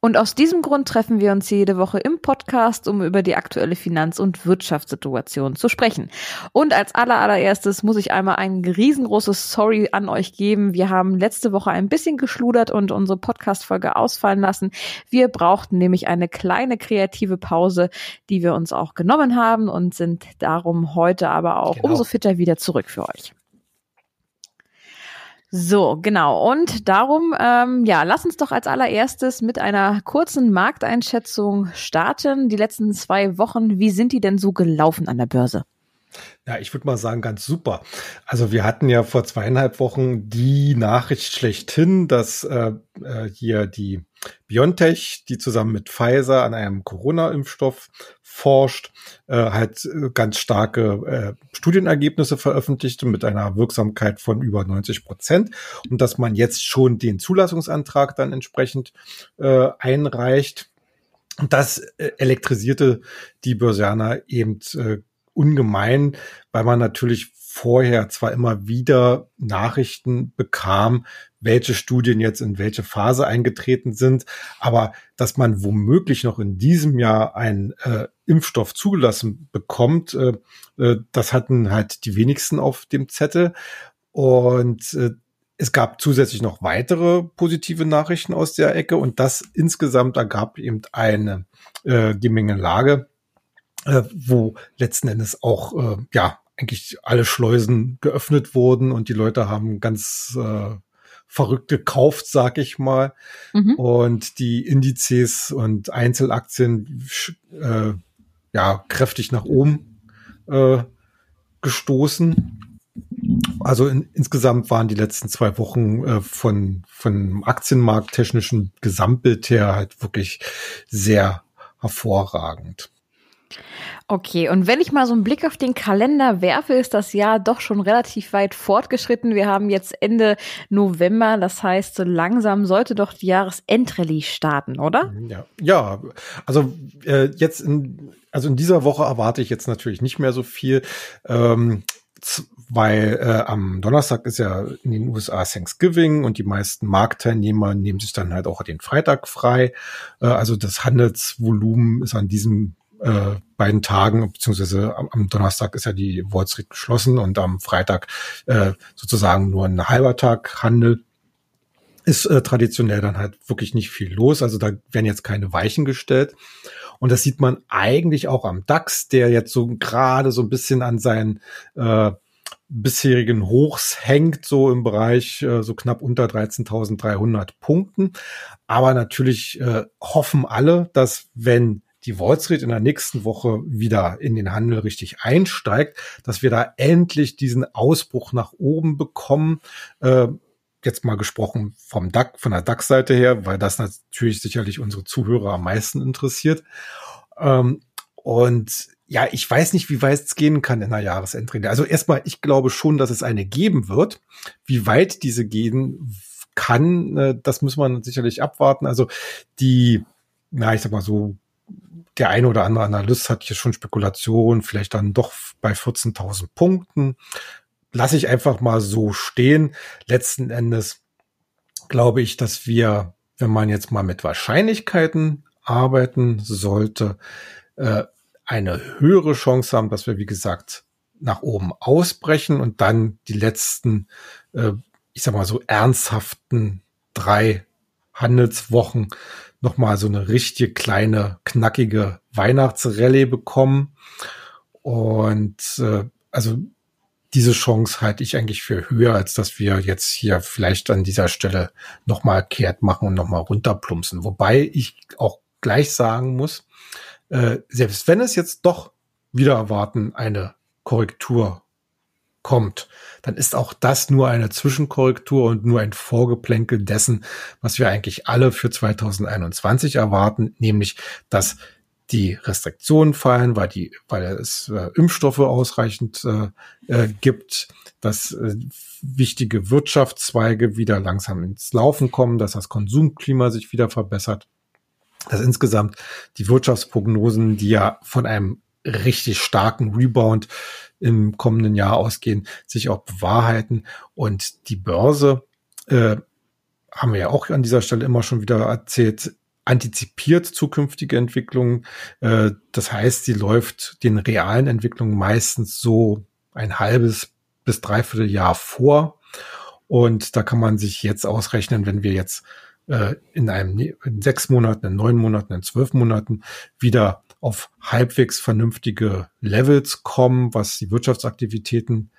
Und aus diesem Grund treffen wir uns jede Woche im Podcast, um über die aktuelle Finanz- und Wirtschaftssituation zu sprechen. Und als allererstes muss ich einmal ein riesengroßes Sorry an euch geben. Wir haben letzte Woche ein bisschen geschludert und unsere Podcast-Folge ausfallen lassen. Wir brauchten nämlich eine kleine kreative Pause, die wir uns auch genommen haben und sind darum heute aber auch genau. umso fitter wieder zurück für euch. So, genau. Und darum, ähm, ja, lass uns doch als allererstes mit einer kurzen Markteinschätzung starten. Die letzten zwei Wochen, wie sind die denn so gelaufen an der Börse? Ja, ich würde mal sagen, ganz super. Also wir hatten ja vor zweieinhalb Wochen die Nachricht schlechthin, dass äh, äh hier die BioNTech, die zusammen mit Pfizer an einem Corona-Impfstoff forscht, äh, halt äh, ganz starke äh, Studienergebnisse veröffentlichte mit einer Wirksamkeit von über 90 Prozent und dass man jetzt schon den Zulassungsantrag dann entsprechend äh, einreicht. Und das äh, elektrisierte die Börsianer eben äh, ungemein, weil man natürlich vorher zwar immer wieder Nachrichten bekam, welche Studien jetzt in welche Phase eingetreten sind, aber dass man womöglich noch in diesem Jahr einen äh, Impfstoff zugelassen bekommt, äh, äh, das hatten halt die wenigsten auf dem Zettel. Und äh, es gab zusätzlich noch weitere positive Nachrichten aus der Ecke und das insgesamt ergab eben eine äh, Gemengelage, äh, wo letzten Endes auch äh, ja eigentlich alle Schleusen geöffnet wurden und die Leute haben ganz äh, verrückt gekauft, sag ich mal. Mhm. Und die Indizes und Einzelaktien äh, ja kräftig nach oben äh, gestoßen. Also in, insgesamt waren die letzten zwei Wochen äh, von von Aktienmarkttechnischen Gesamtbild her halt wirklich sehr hervorragend. Okay, und wenn ich mal so einen Blick auf den Kalender werfe, ist das Jahr doch schon relativ weit fortgeschritten. Wir haben jetzt Ende November, das heißt, so langsam sollte doch die Jahresendrallye starten, oder? Ja, ja also äh, jetzt in, also in dieser Woche erwarte ich jetzt natürlich nicht mehr so viel. Ähm, weil äh, am Donnerstag ist ja in den USA Thanksgiving und die meisten Marktteilnehmer nehmen sich dann halt auch den Freitag frei. Äh, also das Handelsvolumen ist an diesem äh, beiden Tagen, beziehungsweise am, Donnerstag ist ja die Wall Street geschlossen und am Freitag äh, sozusagen nur ein halber Tag Handel ist äh, traditionell dann halt wirklich nicht viel los. Also da werden jetzt keine Weichen gestellt. Und das sieht man eigentlich auch am DAX, der jetzt so gerade so ein bisschen an seinen äh, bisherigen Hochs hängt, so im Bereich äh, so knapp unter 13.300 Punkten. Aber natürlich äh, hoffen alle, dass wenn die Wall Street in der nächsten Woche wieder in den Handel richtig einsteigt, dass wir da endlich diesen Ausbruch nach oben bekommen. Äh, jetzt mal gesprochen vom DAX, von der DAX-Seite her, weil das natürlich sicherlich unsere Zuhörer am meisten interessiert. Ähm, und ja, ich weiß nicht, wie weit es gehen kann in der Jahresendrede. Also erstmal, ich glaube schon, dass es eine geben wird. Wie weit diese gehen kann, äh, das muss man sicherlich abwarten. Also die, na, ich sag mal so der eine oder andere Analyst hat hier schon Spekulationen, vielleicht dann doch bei 14.000 Punkten. Lasse ich einfach mal so stehen. Letzten Endes glaube ich, dass wir, wenn man jetzt mal mit Wahrscheinlichkeiten arbeiten sollte, äh, eine höhere Chance haben, dass wir, wie gesagt, nach oben ausbrechen und dann die letzten, äh, ich sag mal so ernsthaften drei Handelswochen nochmal so eine richtige kleine, knackige Weihnachtsrallye bekommen. Und äh, also diese Chance halte ich eigentlich für höher, als dass wir jetzt hier vielleicht an dieser Stelle nochmal kehrt machen und nochmal runterplumpsen. Wobei ich auch gleich sagen muss, äh, selbst wenn es jetzt doch wieder erwarten eine Korrektur kommt, dann ist auch das nur eine Zwischenkorrektur und nur ein Vorgeplänkel dessen, was wir eigentlich alle für 2021 erwarten, nämlich dass die Restriktionen fallen, weil die, weil es äh, Impfstoffe ausreichend äh, äh, gibt, dass äh, wichtige Wirtschaftszweige wieder langsam ins Laufen kommen, dass das Konsumklima sich wieder verbessert, dass insgesamt die Wirtschaftsprognosen, die ja von einem richtig starken Rebound im kommenden Jahr ausgehen, sich auch bewahrheiten. Und die Börse, äh, haben wir ja auch an dieser Stelle immer schon wieder erzählt, antizipiert zukünftige Entwicklungen. Äh, das heißt, sie läuft den realen Entwicklungen meistens so ein halbes bis dreiviertel Jahr vor. Und da kann man sich jetzt ausrechnen, wenn wir jetzt äh, in einem in sechs Monaten, in neun Monaten, in zwölf Monaten wieder auf halbwegs vernünftige Levels kommen, was die Wirtschaftsaktivitäten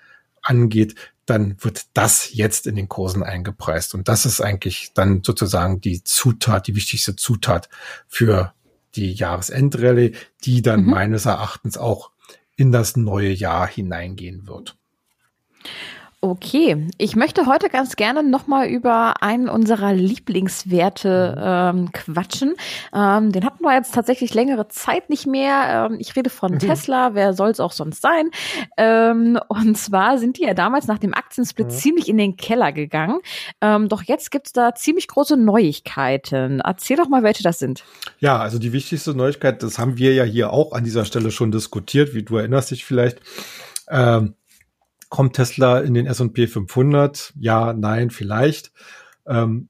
angeht, dann wird das jetzt in den Kursen eingepreist. Und das ist eigentlich dann sozusagen die Zutat, die wichtigste Zutat für die Jahresendrallye, die dann mhm. meines Erachtens auch in das neue Jahr hineingehen wird. Okay, ich möchte heute ganz gerne nochmal über einen unserer Lieblingswerte ähm, quatschen. Ähm, den hatten wir jetzt tatsächlich längere Zeit nicht mehr. Ähm, ich rede von mhm. Tesla, wer soll es auch sonst sein? Ähm, und zwar sind die ja damals nach dem Aktiensplit mhm. ziemlich in den Keller gegangen. Ähm, doch jetzt gibt's da ziemlich große Neuigkeiten. Erzähl doch mal, welche das sind. Ja, also die wichtigste Neuigkeit, das haben wir ja hier auch an dieser Stelle schon diskutiert, wie du erinnerst dich vielleicht. Ähm, Kommt Tesla in den S&P 500? Ja, nein, vielleicht. Ähm,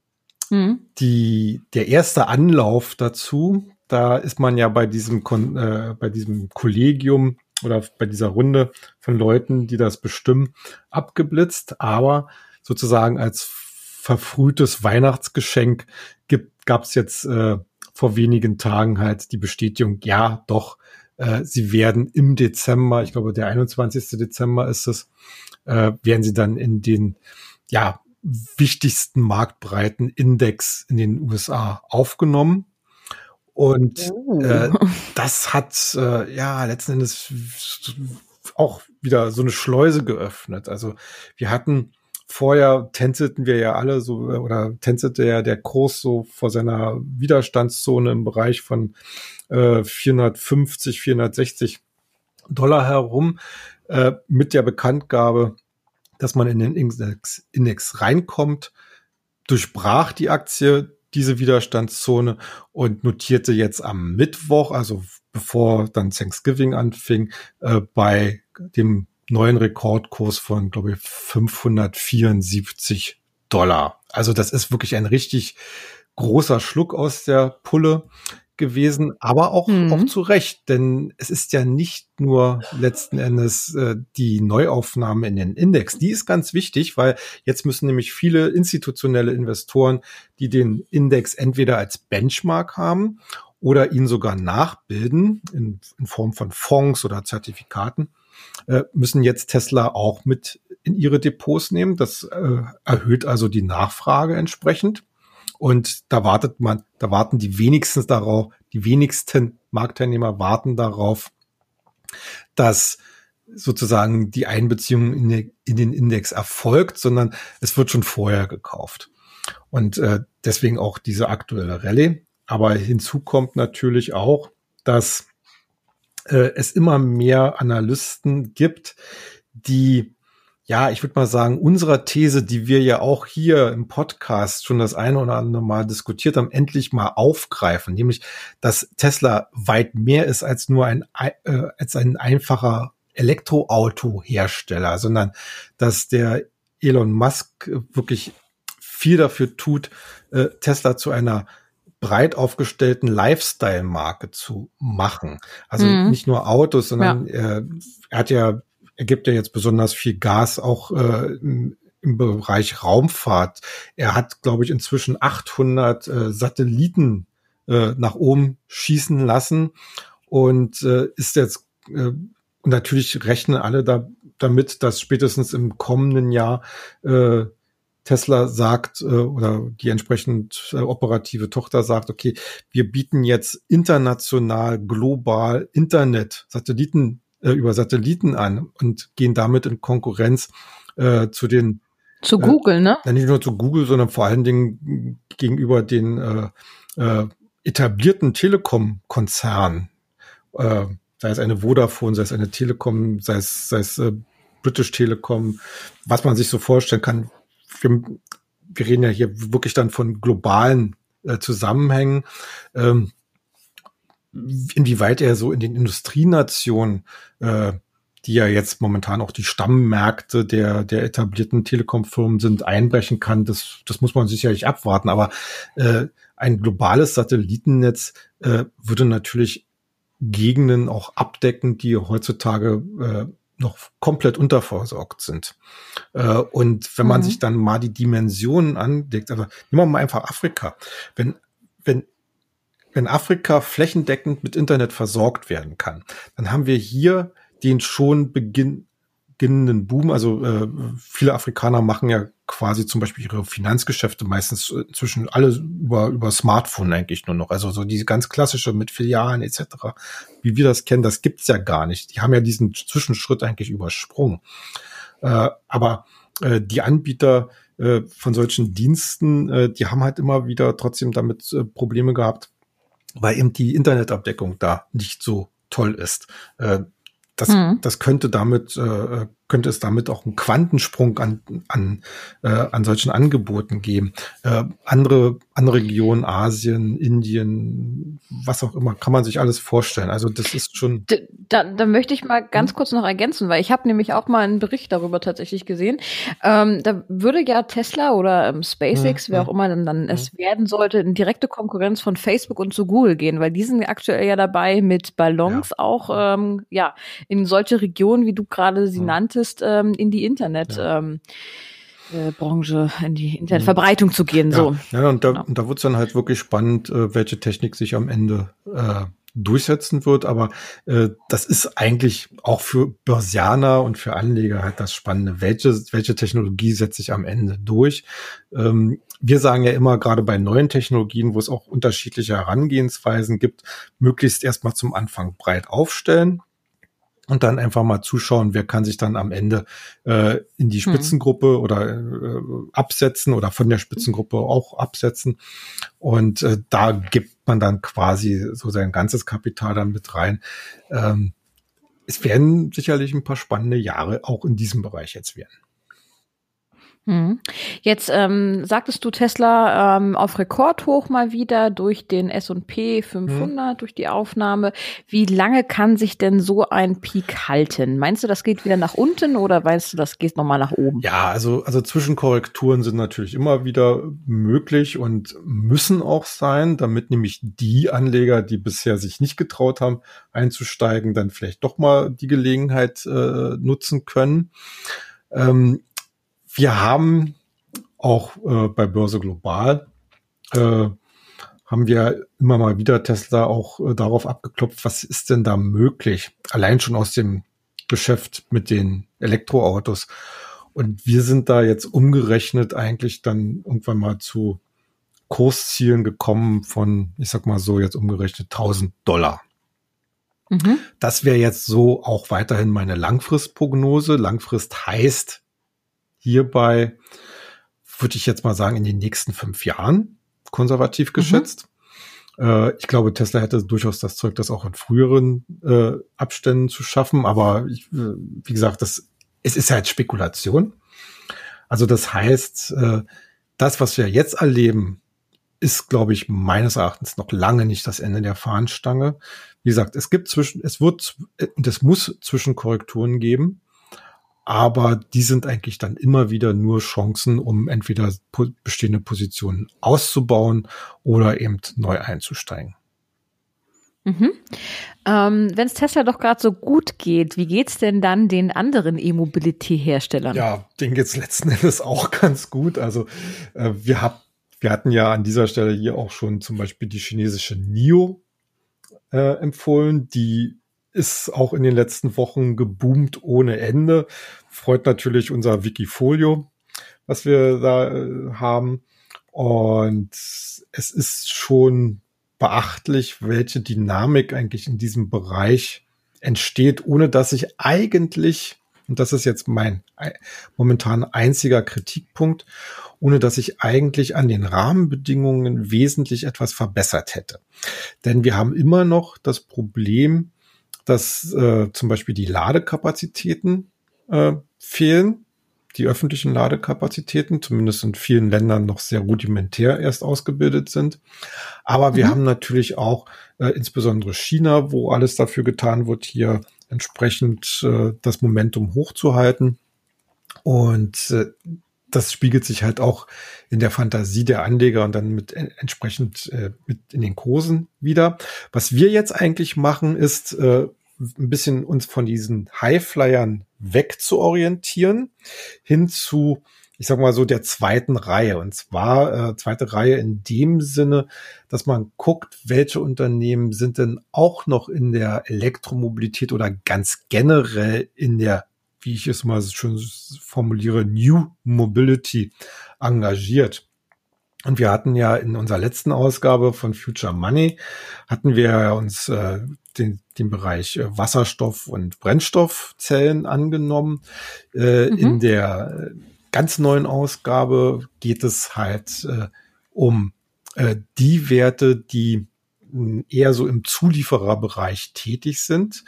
mhm. die, der erste Anlauf dazu, da ist man ja bei diesem, äh, bei diesem Kollegium oder bei dieser Runde von Leuten, die das bestimmen, abgeblitzt. Aber sozusagen als verfrühtes Weihnachtsgeschenk gab es jetzt äh, vor wenigen Tagen halt die Bestätigung, ja, doch, äh, sie werden im Dezember, ich glaube der 21. Dezember ist es, äh, werden sie dann in den ja wichtigsten marktbreiten Index in den USA aufgenommen. Und oh. äh, das hat äh, ja letzten Endes auch wieder so eine Schleuse geöffnet. Also wir hatten vorher tänzelten wir ja alle so oder tänzelte ja der Kurs so vor seiner Widerstandszone im Bereich von äh, 450, 460 Dollar herum äh, mit der Bekanntgabe, dass man in den Index, Index reinkommt, durchbrach die Aktie diese Widerstandszone und notierte jetzt am Mittwoch, also bevor dann Thanksgiving anfing, äh, bei dem neuen Rekordkurs von, glaube ich, 574 Dollar. Also das ist wirklich ein richtig großer Schluck aus der Pulle gewesen, aber auch, mhm. auch zu Recht, denn es ist ja nicht nur letzten Endes äh, die Neuaufnahme in den Index. Die ist ganz wichtig, weil jetzt müssen nämlich viele institutionelle Investoren, die den Index entweder als Benchmark haben oder ihn sogar nachbilden in, in Form von Fonds oder Zertifikaten, äh, müssen jetzt Tesla auch mit in ihre Depots nehmen. Das äh, erhöht also die Nachfrage entsprechend. Und da wartet man, da warten die wenigstens darauf, die wenigsten Marktteilnehmer warten darauf, dass sozusagen die Einbeziehung in, den Index erfolgt, sondern es wird schon vorher gekauft. Und äh, deswegen auch diese aktuelle Rallye. Aber hinzu kommt natürlich auch, dass äh, es immer mehr Analysten gibt, die ja, ich würde mal sagen, unserer These, die wir ja auch hier im Podcast schon das eine oder andere Mal diskutiert haben, endlich mal aufgreifen, nämlich, dass Tesla weit mehr ist als nur ein, äh, als ein einfacher Elektroautohersteller, sondern dass der Elon Musk wirklich viel dafür tut, äh, Tesla zu einer breit aufgestellten Lifestyle-Marke zu machen. Also mhm. nicht nur Autos, sondern ja. äh, er hat ja er gibt ja jetzt besonders viel Gas auch äh, im, im Bereich Raumfahrt. Er hat, glaube ich, inzwischen 800 äh, Satelliten äh, nach oben schießen lassen und äh, ist jetzt äh, und natürlich rechnen alle da, damit, dass spätestens im kommenden Jahr äh, Tesla sagt äh, oder die entsprechend äh, operative Tochter sagt, okay, wir bieten jetzt international, global Internet, Satelliten äh, über Satelliten an und gehen damit in Konkurrenz äh, zu den zu äh, Google, ne? Nicht nur zu Google, sondern vor allen Dingen gegenüber den äh, äh, etablierten Telekom-Konzernen, äh, sei es eine Vodafone, sei es eine Telekom, sei es, sei es äh, British Telekom, was man sich so vorstellen kann. Wir, wir reden ja hier wirklich dann von globalen äh, Zusammenhängen. Ähm, inwieweit er so in den Industrienationen, äh, die ja jetzt momentan auch die Stammmärkte der, der etablierten Telekom-Firmen sind, einbrechen kann, das, das muss man sicherlich abwarten. Aber äh, ein globales Satellitennetz äh, würde natürlich Gegenden auch abdecken, die heutzutage äh, noch komplett unterversorgt sind. Äh, und wenn man mhm. sich dann mal die Dimensionen anlegt, also nehmen wir mal einfach Afrika. Wenn, wenn, wenn Afrika flächendeckend mit Internet versorgt werden kann, dann haben wir hier den schon beginn, beginnenden Boom. Also äh, viele Afrikaner machen ja quasi zum Beispiel ihre Finanzgeschäfte meistens inzwischen alle über, über Smartphone eigentlich nur noch. Also so diese ganz klassische mit Filialen etc., wie wir das kennen, das gibt's ja gar nicht. Die haben ja diesen Zwischenschritt eigentlich übersprungen. Äh, aber äh, die Anbieter äh, von solchen Diensten, äh, die haben halt immer wieder trotzdem damit äh, Probleme gehabt, weil eben die Internetabdeckung da nicht so toll ist. Äh, das, hm. das könnte damit, äh, könnte es damit auch einen Quantensprung an, an, äh, an solchen Angeboten geben. Äh, andere, andere Regionen, Asien, Indien, was auch immer, kann man sich alles vorstellen. Also das ist schon. Da, da möchte ich mal ganz hm? kurz noch ergänzen, weil ich habe nämlich auch mal einen Bericht darüber tatsächlich gesehen. Ähm, da würde ja Tesla oder ähm, SpaceX, hm, wer hm. auch immer dann, dann hm. es werden sollte, in direkte Konkurrenz von Facebook und zu Google gehen, weil die sind aktuell ja dabei mit Ballons ja. auch ähm, ja in solche Regionen, wie du gerade sie hm. Nanntest, ähm, in die Internet. Ja. Ähm, äh, Branche, in die Internetverbreitung zu gehen. So. Ja, und da, genau. da wird es dann halt wirklich spannend, äh, welche Technik sich am Ende äh, durchsetzen wird. Aber äh, das ist eigentlich auch für Börsianer und für Anleger halt das Spannende. Welche, welche Technologie setzt sich am Ende durch? Ähm, wir sagen ja immer, gerade bei neuen Technologien, wo es auch unterschiedliche Herangehensweisen gibt, möglichst erstmal zum Anfang breit aufstellen und dann einfach mal zuschauen, wer kann sich dann am Ende äh, in die hm. Spitzengruppe mhm. oder äh, absetzen oder von der Spitzengruppe auch absetzen. Und äh, da gibt man dann quasi so sein ganzes Kapital dann mit rein. Ähm, es werden sicherlich ein paar spannende Jahre auch in diesem Bereich jetzt werden. Hm. Jetzt ähm, sagtest du Tesla ähm, auf Rekordhoch mal wieder durch den S&P 500, hm. durch die Aufnahme. Wie lange kann sich denn so ein Peak halten? Meinst du, das geht wieder nach unten oder weißt du, das geht nochmal nach oben? Ja, also, also Zwischenkorrekturen sind natürlich immer wieder möglich und müssen auch sein, damit nämlich die Anleger, die bisher sich nicht getraut haben, einzusteigen, dann vielleicht doch mal die Gelegenheit äh, nutzen können. Ähm, wir haben auch äh, bei Börse Global äh, haben wir immer mal wieder Tesla auch äh, darauf abgeklopft, was ist denn da möglich? Allein schon aus dem Geschäft mit den Elektroautos. Und wir sind da jetzt umgerechnet eigentlich dann irgendwann mal zu Kurszielen gekommen von, ich sag mal so, jetzt umgerechnet 1000 Dollar. Mhm. Das wäre jetzt so auch weiterhin meine Langfristprognose. Langfrist heißt, hierbei, würde ich jetzt mal sagen, in den nächsten fünf Jahren, konservativ mhm. geschätzt. Mhm. Äh, ich glaube, Tesla hätte durchaus das Zeug, das auch in früheren äh, Abständen zu schaffen. Aber ich, äh, wie gesagt, das, es ist halt Spekulation. Also das heißt, äh, das, was wir jetzt erleben, ist, glaube ich, meines Erachtens noch lange nicht das Ende der Fahnenstange. Wie gesagt, es gibt zwischen, es wird und es muss Zwischenkorrekturen geben aber die sind eigentlich dann immer wieder nur Chancen, um entweder bestehende Positionen auszubauen oder eben neu einzusteigen. Mhm. Ähm, Wenn es Tesla doch gerade so gut geht, wie geht's denn dann den anderen E-Mobility-Herstellern? Ja, denen geht's letzten Endes auch ganz gut. Also äh, wir, hab, wir hatten ja an dieser Stelle hier auch schon zum Beispiel die chinesische NIO äh, empfohlen, die ist auch in den letzten Wochen geboomt ohne Ende. Freut natürlich unser Wikifolio, was wir da äh, haben. Und es ist schon beachtlich, welche Dynamik eigentlich in diesem Bereich entsteht, ohne dass ich eigentlich, und das ist jetzt mein momentan einziger Kritikpunkt, ohne dass ich eigentlich an den Rahmenbedingungen wesentlich etwas verbessert hätte. Denn wir haben immer noch das Problem, dass äh, zum Beispiel die Ladekapazitäten äh, fehlen. die öffentlichen Ladekapazitäten, zumindest in vielen Ländern noch sehr rudimentär erst ausgebildet sind. Aber wir mhm. haben natürlich auch äh, insbesondere China, wo alles dafür getan wird, hier entsprechend äh, das Momentum hochzuhalten. Und äh, das spiegelt sich halt auch in der Fantasie der Anleger und dann mit entsprechend äh, mit in den Kursen wieder. Was wir jetzt eigentlich machen, ist äh, ein bisschen uns von diesen Highflyern wegzuorientieren hin zu, ich sag mal so, der zweiten Reihe. Und zwar äh, zweite Reihe in dem Sinne, dass man guckt, welche Unternehmen sind denn auch noch in der Elektromobilität oder ganz generell in der wie ich es mal schön formuliere, New Mobility engagiert. Und wir hatten ja in unserer letzten Ausgabe von Future Money, hatten wir uns äh, den, den Bereich äh, Wasserstoff und Brennstoffzellen angenommen. Äh, mhm. In der ganz neuen Ausgabe geht es halt äh, um äh, die Werte, die eher so im Zuliefererbereich tätig sind.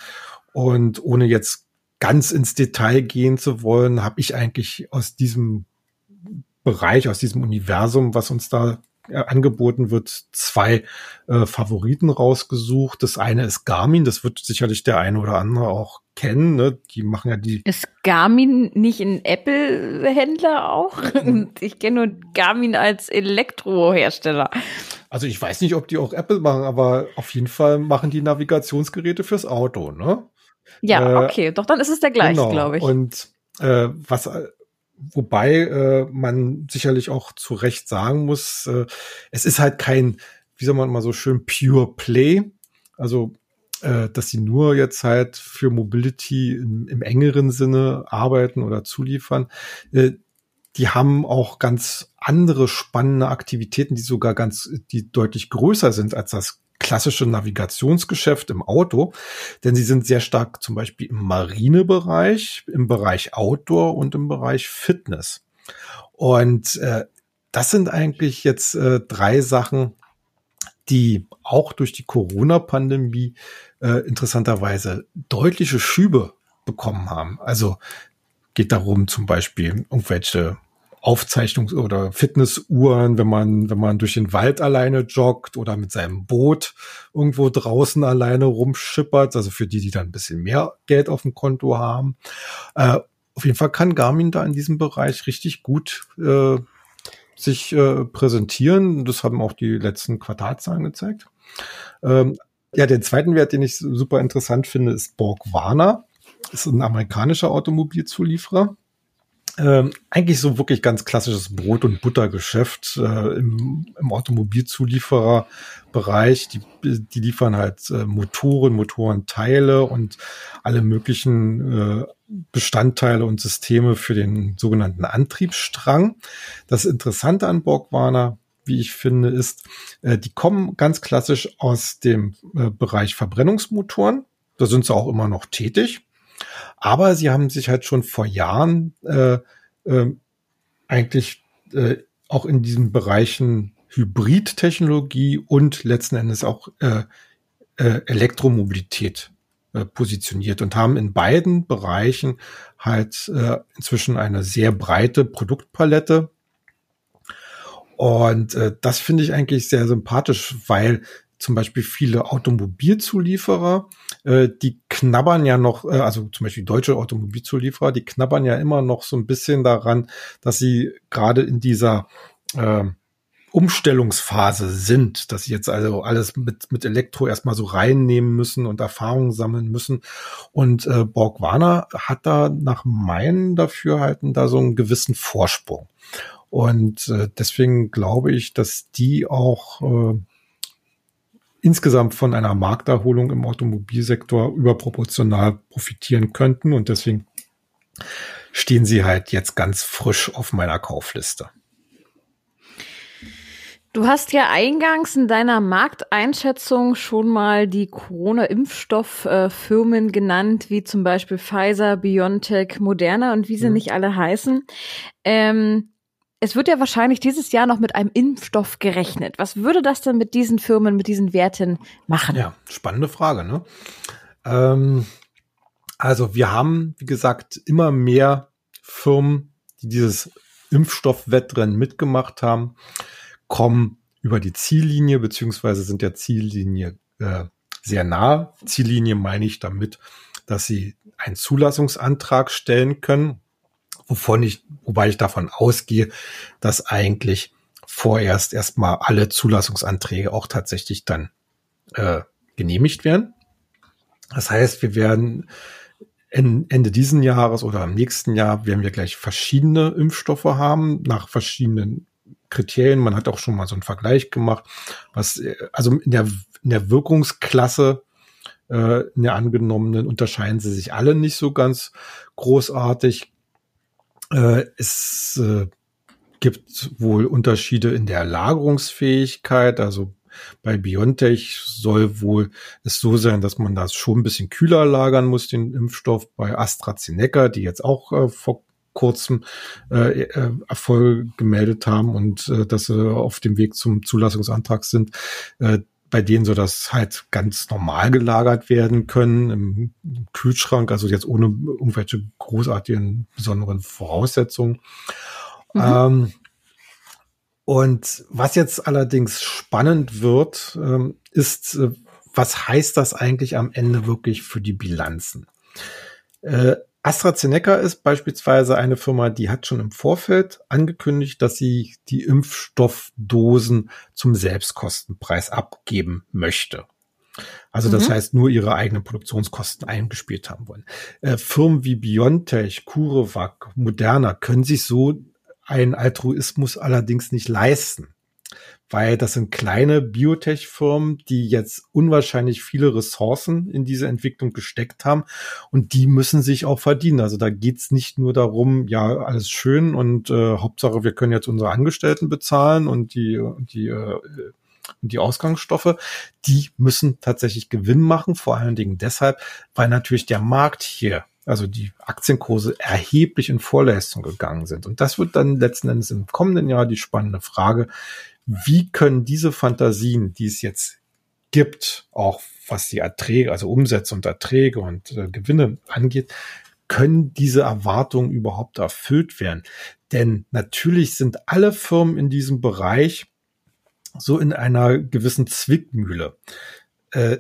Und ohne jetzt ganz ins Detail gehen zu wollen, habe ich eigentlich aus diesem Bereich, aus diesem Universum, was uns da äh, angeboten wird, zwei äh, Favoriten rausgesucht. Das eine ist Garmin, das wird sicherlich der eine oder andere auch kennen. Ne? Die machen ja die. Ist Garmin nicht ein Apple-Händler auch? Ich kenne nur Garmin als Elektrohersteller. Also ich weiß nicht, ob die auch Apple machen, aber auf jeden Fall machen die Navigationsgeräte fürs Auto, ne? Ja, äh, okay, doch dann ist es der gleiche, genau. glaube ich. Und äh, was wobei äh, man sicherlich auch zu Recht sagen muss, äh, es ist halt kein, wie soll man mal so schön, Pure Play. Also äh, dass sie nur jetzt halt für Mobility im, im engeren Sinne arbeiten oder zuliefern. Äh, die haben auch ganz andere spannende Aktivitäten, die sogar ganz, die deutlich größer sind als das klassische Navigationsgeschäft im Auto, denn sie sind sehr stark zum Beispiel im Marinebereich, im Bereich Outdoor und im Bereich Fitness. Und äh, das sind eigentlich jetzt äh, drei Sachen, die auch durch die Corona-Pandemie äh, interessanterweise deutliche Schübe bekommen haben. Also geht darum, zum Beispiel irgendwelche Aufzeichnungs- oder Fitnessuhren, wenn man, wenn man durch den Wald alleine joggt oder mit seinem Boot irgendwo draußen alleine rumschippert, also für die, die dann ein bisschen mehr Geld auf dem Konto haben. Äh, auf jeden Fall kann Garmin da in diesem Bereich richtig gut äh, sich äh, präsentieren. Das haben auch die letzten Quartalzahlen gezeigt. Ähm, ja, den zweiten Wert, den ich super interessant finde, ist Borg-Warner. Ist ein amerikanischer Automobilzulieferer ähm, eigentlich so wirklich ganz klassisches Brot- und Buttergeschäft äh, im, im Automobilzuliefererbereich. Die, die liefern halt äh, Motoren, Motorenteile und alle möglichen äh, Bestandteile und Systeme für den sogenannten Antriebsstrang. Das Interessante an Borgwarner wie ich finde, ist, äh, die kommen ganz klassisch aus dem äh, Bereich Verbrennungsmotoren. Da sind sie auch immer noch tätig. Aber sie haben sich halt schon vor Jahren äh, äh, eigentlich äh, auch in diesen Bereichen Hybridtechnologie und letzten Endes auch äh, äh, Elektromobilität äh, positioniert und haben in beiden Bereichen halt äh, inzwischen eine sehr breite Produktpalette. Und äh, das finde ich eigentlich sehr sympathisch, weil zum Beispiel viele Automobilzulieferer, äh, die knabbern ja noch, äh, also zum Beispiel deutsche Automobilzulieferer, die knabbern ja immer noch so ein bisschen daran, dass sie gerade in dieser äh, Umstellungsphase sind, dass sie jetzt also alles mit, mit Elektro erstmal so reinnehmen müssen und Erfahrungen sammeln müssen. Und äh, Borgwana hat da nach meinen Dafürhalten da so einen gewissen Vorsprung. Und äh, deswegen glaube ich, dass die auch äh, insgesamt von einer Markterholung im Automobilsektor überproportional profitieren könnten. Und deswegen stehen sie halt jetzt ganz frisch auf meiner Kaufliste. Du hast ja eingangs in deiner Markteinschätzung schon mal die Corona-Impfstofffirmen äh, genannt, wie zum Beispiel Pfizer, BioNTech, Moderna und wie sie mhm. nicht alle heißen. Ähm, es wird ja wahrscheinlich dieses Jahr noch mit einem Impfstoff gerechnet. Was würde das denn mit diesen Firmen, mit diesen Werten machen? Ja, spannende Frage. Ne? Ähm, also wir haben, wie gesagt, immer mehr Firmen, die dieses Impfstoffwettrennen mitgemacht haben, kommen über die Ziellinie, beziehungsweise sind der Ziellinie äh, sehr nah. Ziellinie meine ich damit, dass sie einen Zulassungsantrag stellen können, wovon ich, wobei ich davon ausgehe, dass eigentlich vorerst erstmal alle Zulassungsanträge auch tatsächlich dann äh, genehmigt werden. Das heißt, wir werden Ende diesen Jahres oder im nächsten Jahr werden wir gleich verschiedene Impfstoffe haben nach verschiedenen Kriterien. Man hat auch schon mal so einen Vergleich gemacht, was also in der, in der Wirkungsklasse äh, in der angenommenen unterscheiden sie sich alle nicht so ganz großartig. Äh, es äh, gibt wohl Unterschiede in der Lagerungsfähigkeit, also bei Biontech soll wohl es so sein, dass man das schon ein bisschen kühler lagern muss, den Impfstoff. Bei AstraZeneca, die jetzt auch äh, vor kurzem äh, äh, Erfolg gemeldet haben und äh, dass sie auf dem Weg zum Zulassungsantrag sind, äh, bei denen soll das halt ganz normal gelagert werden können im Kühlschrank, also jetzt ohne irgendwelche großartigen besonderen Voraussetzungen. Mhm. Ähm, und was jetzt allerdings spannend wird, ähm, ist, äh, was heißt das eigentlich am Ende wirklich für die Bilanzen? Äh, AstraZeneca ist beispielsweise eine Firma, die hat schon im Vorfeld angekündigt, dass sie die Impfstoffdosen zum Selbstkostenpreis abgeben möchte. Also das mhm. heißt, nur ihre eigenen Produktionskosten eingespielt haben wollen. Äh, Firmen wie BioNTech, CureVac, Moderna können sich so einen Altruismus allerdings nicht leisten, weil das sind kleine Biotech-Firmen, die jetzt unwahrscheinlich viele Ressourcen in diese Entwicklung gesteckt haben und die müssen sich auch verdienen. Also da geht's nicht nur darum, ja, alles schön und äh, Hauptsache, wir können jetzt unsere Angestellten bezahlen und die, die äh, die Ausgangsstoffe, die müssen tatsächlich Gewinn machen, vor allen Dingen deshalb, weil natürlich der Markt hier also die Aktienkurse erheblich in Vorleistung gegangen sind. Und das wird dann letzten Endes im kommenden Jahr die spannende Frage, wie können diese Fantasien, die es jetzt gibt, auch was die Erträge, also Umsätze und Erträge und äh, Gewinne angeht, können diese Erwartungen überhaupt erfüllt werden? Denn natürlich sind alle Firmen in diesem Bereich so in einer gewissen Zwickmühle. Äh,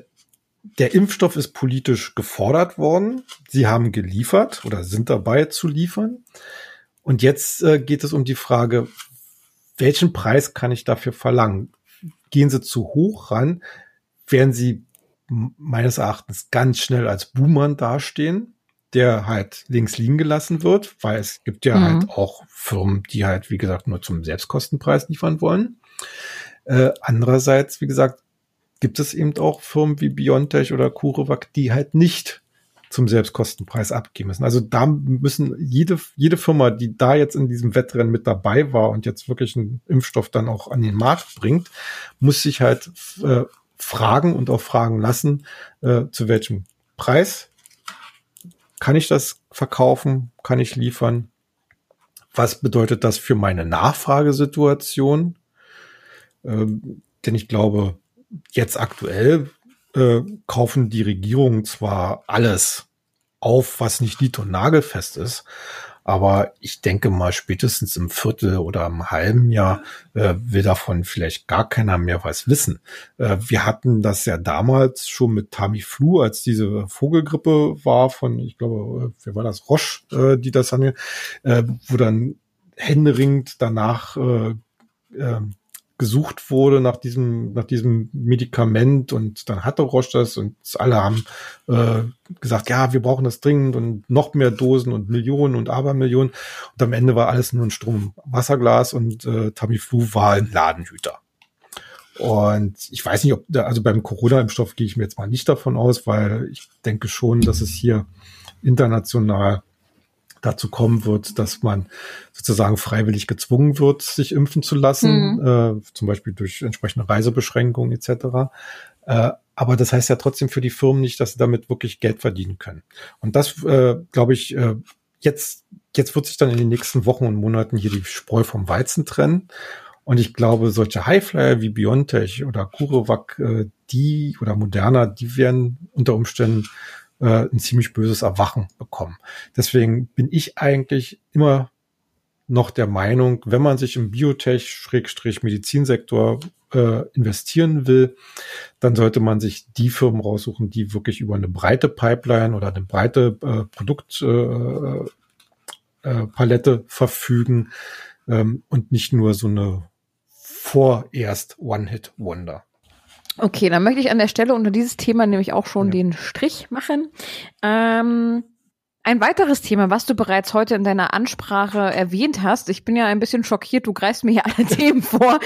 der Impfstoff ist politisch gefordert worden. Sie haben geliefert oder sind dabei zu liefern. Und jetzt äh, geht es um die Frage, welchen Preis kann ich dafür verlangen? Gehen Sie zu hoch ran, werden Sie meines Erachtens ganz schnell als Buhmann dastehen, der halt links liegen gelassen wird, weil es gibt ja mhm. halt auch Firmen, die halt, wie gesagt, nur zum Selbstkostenpreis liefern wollen. Äh, andererseits, wie gesagt, gibt es eben auch Firmen wie Biontech oder CureVac, die halt nicht zum Selbstkostenpreis abgeben müssen. Also da müssen jede, jede Firma, die da jetzt in diesem Wettrennen mit dabei war und jetzt wirklich einen Impfstoff dann auch an den Markt bringt, muss sich halt äh, fragen und auch fragen lassen, äh, zu welchem Preis kann ich das verkaufen, kann ich liefern, was bedeutet das für meine Nachfragesituation? Ähm, denn ich glaube, jetzt aktuell äh, kaufen die Regierungen zwar alles auf, was nicht nied- und nagelfest ist, aber ich denke mal, spätestens im Viertel oder im halben Jahr äh, will davon vielleicht gar keiner mehr was wissen. Äh, wir hatten das ja damals schon mit Tamiflu, als diese Vogelgrippe war von, ich glaube, äh, wer war das? Roche, äh, die das haben, äh, wo dann händeringend danach äh, äh, gesucht wurde nach diesem, nach diesem Medikament und dann hatte Roche das und alle haben äh, gesagt, ja, wir brauchen das dringend und noch mehr Dosen und Millionen und Abermillionen. Und am Ende war alles nur ein Strom Wasserglas und äh, Tamiflu war ein Ladenhüter. Und ich weiß nicht, ob, da, also beim Corona-Impfstoff gehe ich mir jetzt mal nicht davon aus, weil ich denke schon, dass es hier international dazu kommen wird, dass man sozusagen freiwillig gezwungen wird, sich impfen zu lassen, mhm. äh, zum Beispiel durch entsprechende Reisebeschränkungen etc. Äh, aber das heißt ja trotzdem für die Firmen nicht, dass sie damit wirklich Geld verdienen können. Und das, äh, glaube ich, äh, jetzt, jetzt wird sich dann in den nächsten Wochen und Monaten hier die Spreu vom Weizen trennen. Und ich glaube, solche Highflyer wie Biontech oder CureVac, äh, die oder Moderna, die werden unter Umständen äh, ein ziemlich böses Erwachen bekommen. Deswegen bin ich eigentlich immer noch der Meinung, wenn man sich im Biotech-Medizinsektor äh, investieren will, dann sollte man sich die Firmen raussuchen, die wirklich über eine breite Pipeline oder eine breite äh, Produktpalette äh, äh, verfügen ähm, und nicht nur so eine vorerst One-Hit-Wonder. Okay, dann möchte ich an der Stelle unter dieses Thema nämlich auch schon ja. den Strich machen. Ähm, ein weiteres Thema, was du bereits heute in deiner Ansprache erwähnt hast, ich bin ja ein bisschen schockiert, du greifst mir hier alle Themen vor,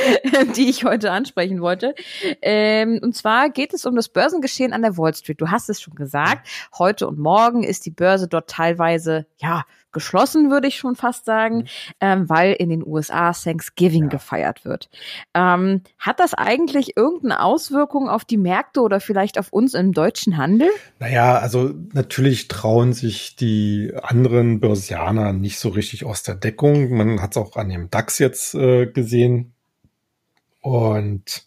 die ich heute ansprechen wollte. Ähm, und zwar geht es um das Börsengeschehen an der Wall Street. Du hast es schon gesagt, heute und morgen ist die Börse dort teilweise, ja, geschlossen, würde ich schon fast sagen, mhm. ähm, weil in den USA Thanksgiving ja. gefeiert wird. Ähm, hat das eigentlich irgendeine Auswirkung auf die Märkte oder vielleicht auf uns im deutschen Handel? Naja, also natürlich trauen sich die anderen Börsianer nicht so richtig aus der Deckung. Man hat es auch an dem DAX jetzt äh, gesehen. Und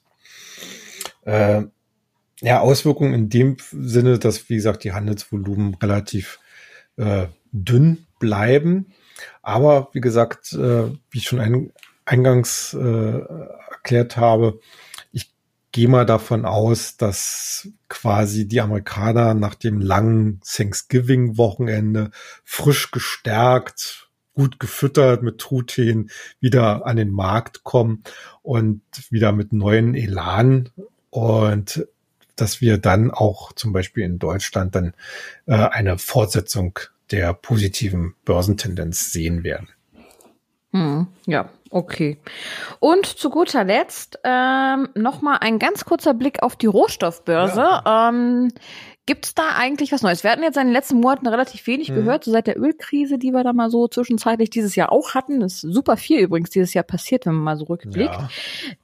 äh, ja, Auswirkungen in dem Sinne, dass, wie gesagt, die Handelsvolumen relativ äh, dünn bleiben. Aber wie gesagt, äh, wie ich schon ein, eingangs äh, erklärt habe, ich gehe mal davon aus, dass quasi die Amerikaner nach dem langen Thanksgiving-Wochenende frisch gestärkt, gut gefüttert mit Truthähnen wieder an den Markt kommen und wieder mit neuen Elan und dass wir dann auch zum Beispiel in Deutschland dann äh, eine Fortsetzung der positiven Börsentendenz sehen werden. Hm, ja, okay. Und zu guter Letzt ähm, noch mal ein ganz kurzer Blick auf die Rohstoffbörse. Ja. Ähm, Gibt es da eigentlich was Neues? Wir hatten jetzt in den letzten Monaten relativ wenig mhm. gehört, so seit der Ölkrise, die wir da mal so zwischenzeitlich dieses Jahr auch hatten. Das ist super viel übrigens dieses Jahr passiert, wenn man mal so rückblickt. Ja.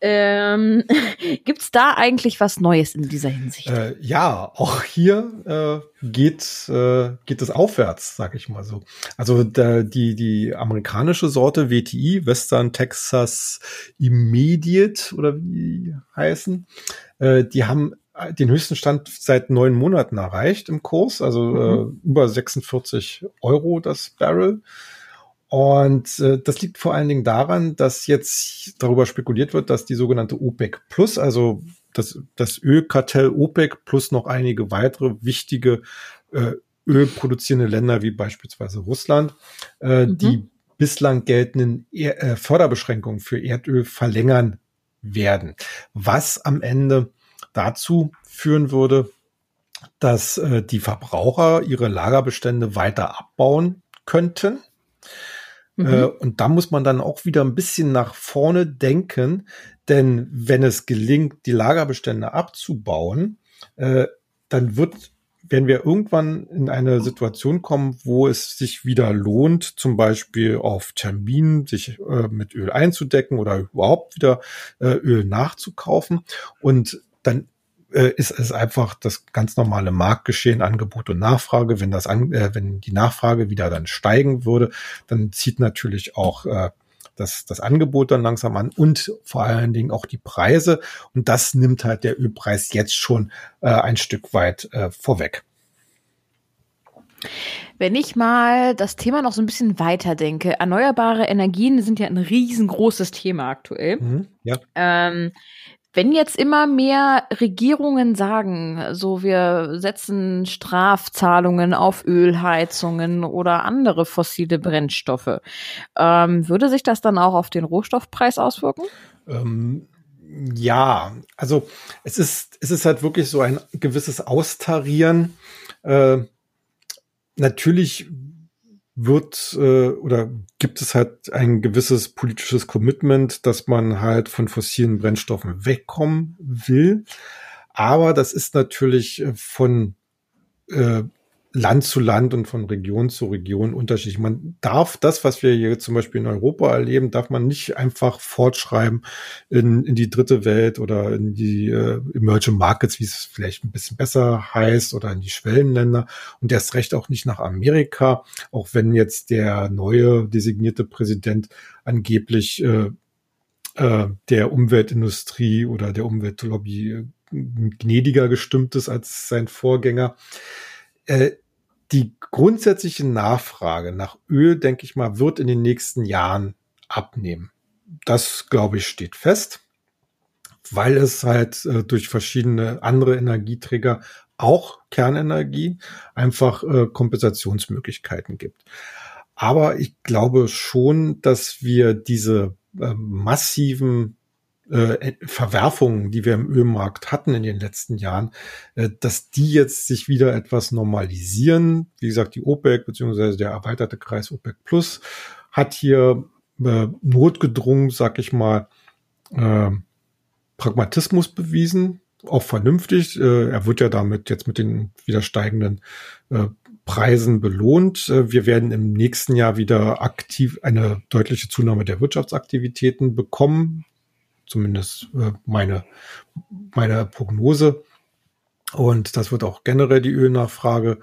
Ähm, Gibt es da eigentlich was Neues in dieser Hinsicht? Äh, ja, auch hier äh, geht, äh, geht es aufwärts, sag ich mal so. Also der, die, die amerikanische Sorte WTI, Western Texas Immediate oder wie heißen, äh, die haben den höchsten Stand seit neun Monaten erreicht im Kurs, also mhm. äh, über 46 Euro das Barrel. Und äh, das liegt vor allen Dingen daran, dass jetzt darüber spekuliert wird, dass die sogenannte OPEC Plus, also das, das Ölkartell OPEC plus noch einige weitere wichtige äh, ölproduzierende Länder wie beispielsweise Russland, äh, mhm. die bislang geltenden er äh, Förderbeschränkungen für Erdöl verlängern werden, was am Ende dazu führen würde, dass äh, die Verbraucher ihre Lagerbestände weiter abbauen könnten. Mhm. Äh, und da muss man dann auch wieder ein bisschen nach vorne denken, denn wenn es gelingt, die Lagerbestände abzubauen, äh, dann wird wenn wir irgendwann in eine Situation kommen, wo es sich wieder lohnt, zum Beispiel auf Termin sich äh, mit Öl einzudecken oder überhaupt wieder äh, Öl nachzukaufen und dann äh, ist es einfach das ganz normale Marktgeschehen, Angebot und Nachfrage. Wenn das an, äh, wenn die Nachfrage wieder dann steigen würde, dann zieht natürlich auch äh, das, das Angebot dann langsam an und vor allen Dingen auch die Preise. Und das nimmt halt der Ölpreis jetzt schon äh, ein Stück weit äh, vorweg. Wenn ich mal das Thema noch so ein bisschen weiterdenke, erneuerbare Energien sind ja ein riesengroßes Thema aktuell. Mhm, ja. Ähm, wenn jetzt immer mehr Regierungen sagen, so wir setzen Strafzahlungen auf Ölheizungen oder andere fossile Brennstoffe, ähm, würde sich das dann auch auf den Rohstoffpreis auswirken? Ähm, ja, also es ist, es ist halt wirklich so ein gewisses Austarieren. Äh, natürlich wird äh, oder gibt es halt ein gewisses politisches Commitment, dass man halt von fossilen Brennstoffen wegkommen will. Aber das ist natürlich äh, von äh, Land zu Land und von Region zu Region unterschiedlich. Man darf das, was wir hier zum Beispiel in Europa erleben, darf man nicht einfach fortschreiben in, in die dritte Welt oder in die äh, Emerging Markets, wie es vielleicht ein bisschen besser heißt, oder in die Schwellenländer und erst recht auch nicht nach Amerika, auch wenn jetzt der neue designierte Präsident angeblich äh, äh, der Umweltindustrie oder der Umweltlobby äh, gnädiger gestimmt ist als sein Vorgänger. Äh, die grundsätzliche Nachfrage nach Öl, denke ich mal, wird in den nächsten Jahren abnehmen. Das, glaube ich, steht fest, weil es halt äh, durch verschiedene andere Energieträger, auch Kernenergie, einfach äh, Kompensationsmöglichkeiten gibt. Aber ich glaube schon, dass wir diese äh, massiven äh, Verwerfungen, die wir im Ölmarkt hatten in den letzten Jahren, äh, dass die jetzt sich wieder etwas normalisieren. Wie gesagt, die OPEC beziehungsweise der erweiterte Kreis OPEC Plus hat hier äh, notgedrungen, sag ich mal, äh, Pragmatismus bewiesen, auch vernünftig. Äh, er wird ja damit jetzt mit den wieder steigenden äh, Preisen belohnt. Äh, wir werden im nächsten Jahr wieder aktiv eine deutliche Zunahme der Wirtschaftsaktivitäten bekommen zumindest äh, meine, meine Prognose. Und das wird auch generell die Ölnachfrage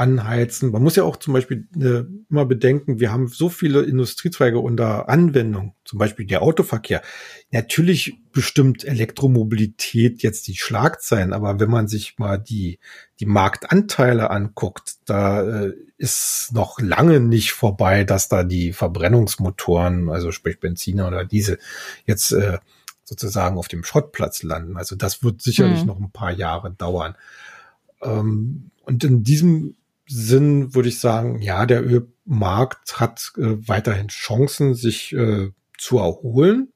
anheizen. Man muss ja auch zum Beispiel äh, immer bedenken, wir haben so viele Industriezweige unter Anwendung, zum Beispiel der Autoverkehr. Natürlich bestimmt Elektromobilität jetzt die Schlagzeilen, aber wenn man sich mal die, die Marktanteile anguckt, da äh, ist noch lange nicht vorbei, dass da die Verbrennungsmotoren, also sprich Benziner oder Diesel, jetzt äh, sozusagen auf dem Schrottplatz landen. Also das wird sicherlich mhm. noch ein paar Jahre dauern. Ähm, und in diesem Sinn würde ich sagen, ja, der Ölmarkt hat äh, weiterhin Chancen, sich äh, zu erholen.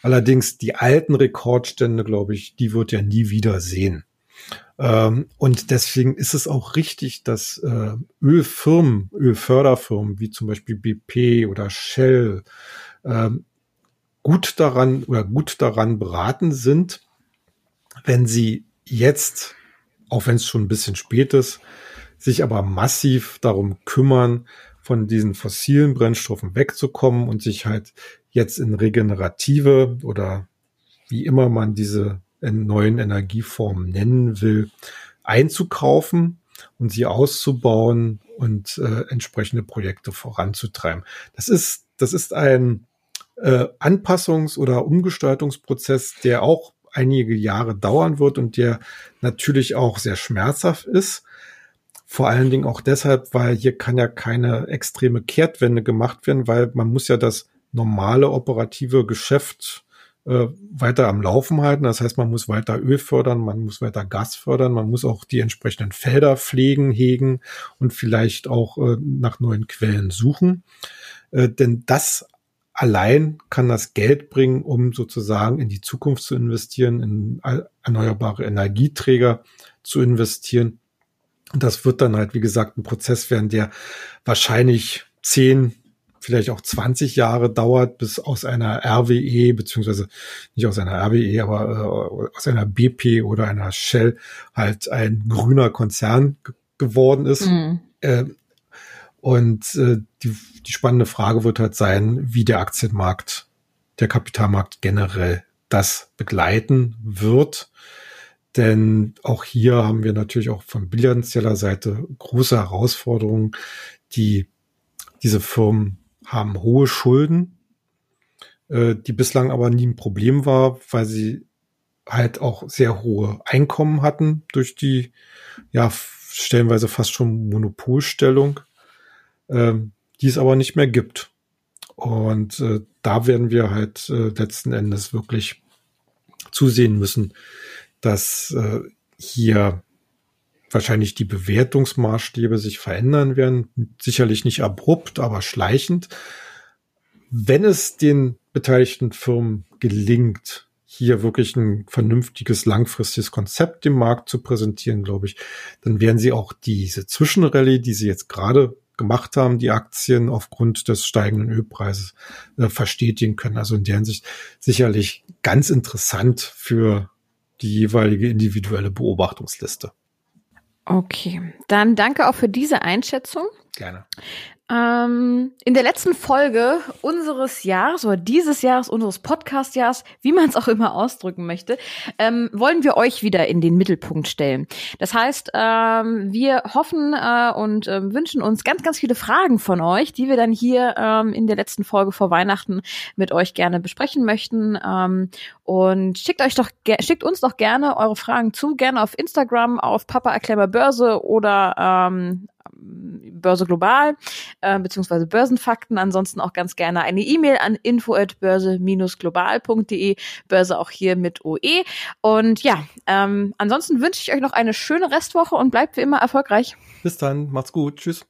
Allerdings die alten Rekordstände, glaube ich, die wird er nie wieder sehen. Ähm, und deswegen ist es auch richtig, dass äh, Ölfirmen, Ölförderfirmen wie zum Beispiel BP oder Shell ähm, gut daran oder gut daran beraten sind, wenn sie jetzt, auch wenn es schon ein bisschen spät ist, sich aber massiv darum kümmern, von diesen fossilen Brennstoffen wegzukommen und sich halt jetzt in regenerative oder wie immer man diese neuen Energieformen nennen will, einzukaufen und sie auszubauen und äh, entsprechende Projekte voranzutreiben. Das ist, das ist ein äh, Anpassungs- oder Umgestaltungsprozess, der auch einige Jahre dauern wird und der natürlich auch sehr schmerzhaft ist. Vor allen Dingen auch deshalb, weil hier kann ja keine extreme Kehrtwende gemacht werden, weil man muss ja das normale operative Geschäft äh, weiter am Laufen halten. Das heißt, man muss weiter Öl fördern, man muss weiter Gas fördern, man muss auch die entsprechenden Felder pflegen, hegen und vielleicht auch äh, nach neuen Quellen suchen. Äh, denn das allein kann das Geld bringen, um sozusagen in die Zukunft zu investieren, in erneuerbare Energieträger zu investieren. Und das wird dann halt, wie gesagt, ein Prozess werden, der wahrscheinlich zehn, vielleicht auch 20 Jahre dauert, bis aus einer RWE, beziehungsweise nicht aus einer RWE, aber äh, aus einer BP oder einer Shell halt ein grüner Konzern geworden ist. Mhm. Äh, und äh, die, die spannende Frage wird halt sein, wie der Aktienmarkt, der Kapitalmarkt generell das begleiten wird. Denn auch hier haben wir natürlich auch von bilanzieller Seite große Herausforderungen. Die, diese Firmen haben hohe Schulden, äh, die bislang aber nie ein Problem war, weil sie halt auch sehr hohe Einkommen hatten durch die, ja, stellenweise fast schon Monopolstellung ähm, die es aber nicht mehr gibt. Und äh, da werden wir halt äh, letzten Endes wirklich zusehen müssen, dass äh, hier wahrscheinlich die Bewertungsmaßstäbe sich verändern werden. Sicherlich nicht abrupt, aber schleichend. Wenn es den beteiligten Firmen gelingt, hier wirklich ein vernünftiges, langfristiges Konzept dem Markt zu präsentieren, glaube ich, dann werden sie auch diese Zwischenrallye, die sie jetzt gerade gemacht haben, die Aktien aufgrund des steigenden Ölpreises äh, verstetigen können. Also in der Hinsicht sicherlich ganz interessant für die jeweilige individuelle Beobachtungsliste. Okay, dann danke auch für diese Einschätzung. Gerne. Ähm, in der letzten Folge unseres Jahres oder dieses Jahres, unseres Podcast-Jahres, wie man es auch immer ausdrücken möchte, ähm, wollen wir euch wieder in den Mittelpunkt stellen. Das heißt, ähm, wir hoffen äh, und äh, wünschen uns ganz, ganz viele Fragen von euch, die wir dann hier ähm, in der letzten Folge vor Weihnachten mit euch gerne besprechen möchten. Ähm, und schickt euch doch, schickt uns doch gerne eure Fragen zu, gerne auf Instagram, auf Papa Erklärer Börse oder ähm, Börse Global äh, beziehungsweise Börsenfakten. Ansonsten auch ganz gerne eine E-Mail an info@börse-global.de. Börse auch hier mit OE. Und ja, ähm, ansonsten wünsche ich euch noch eine schöne Restwoche und bleibt wie immer erfolgreich. Bis dann, macht's gut, tschüss.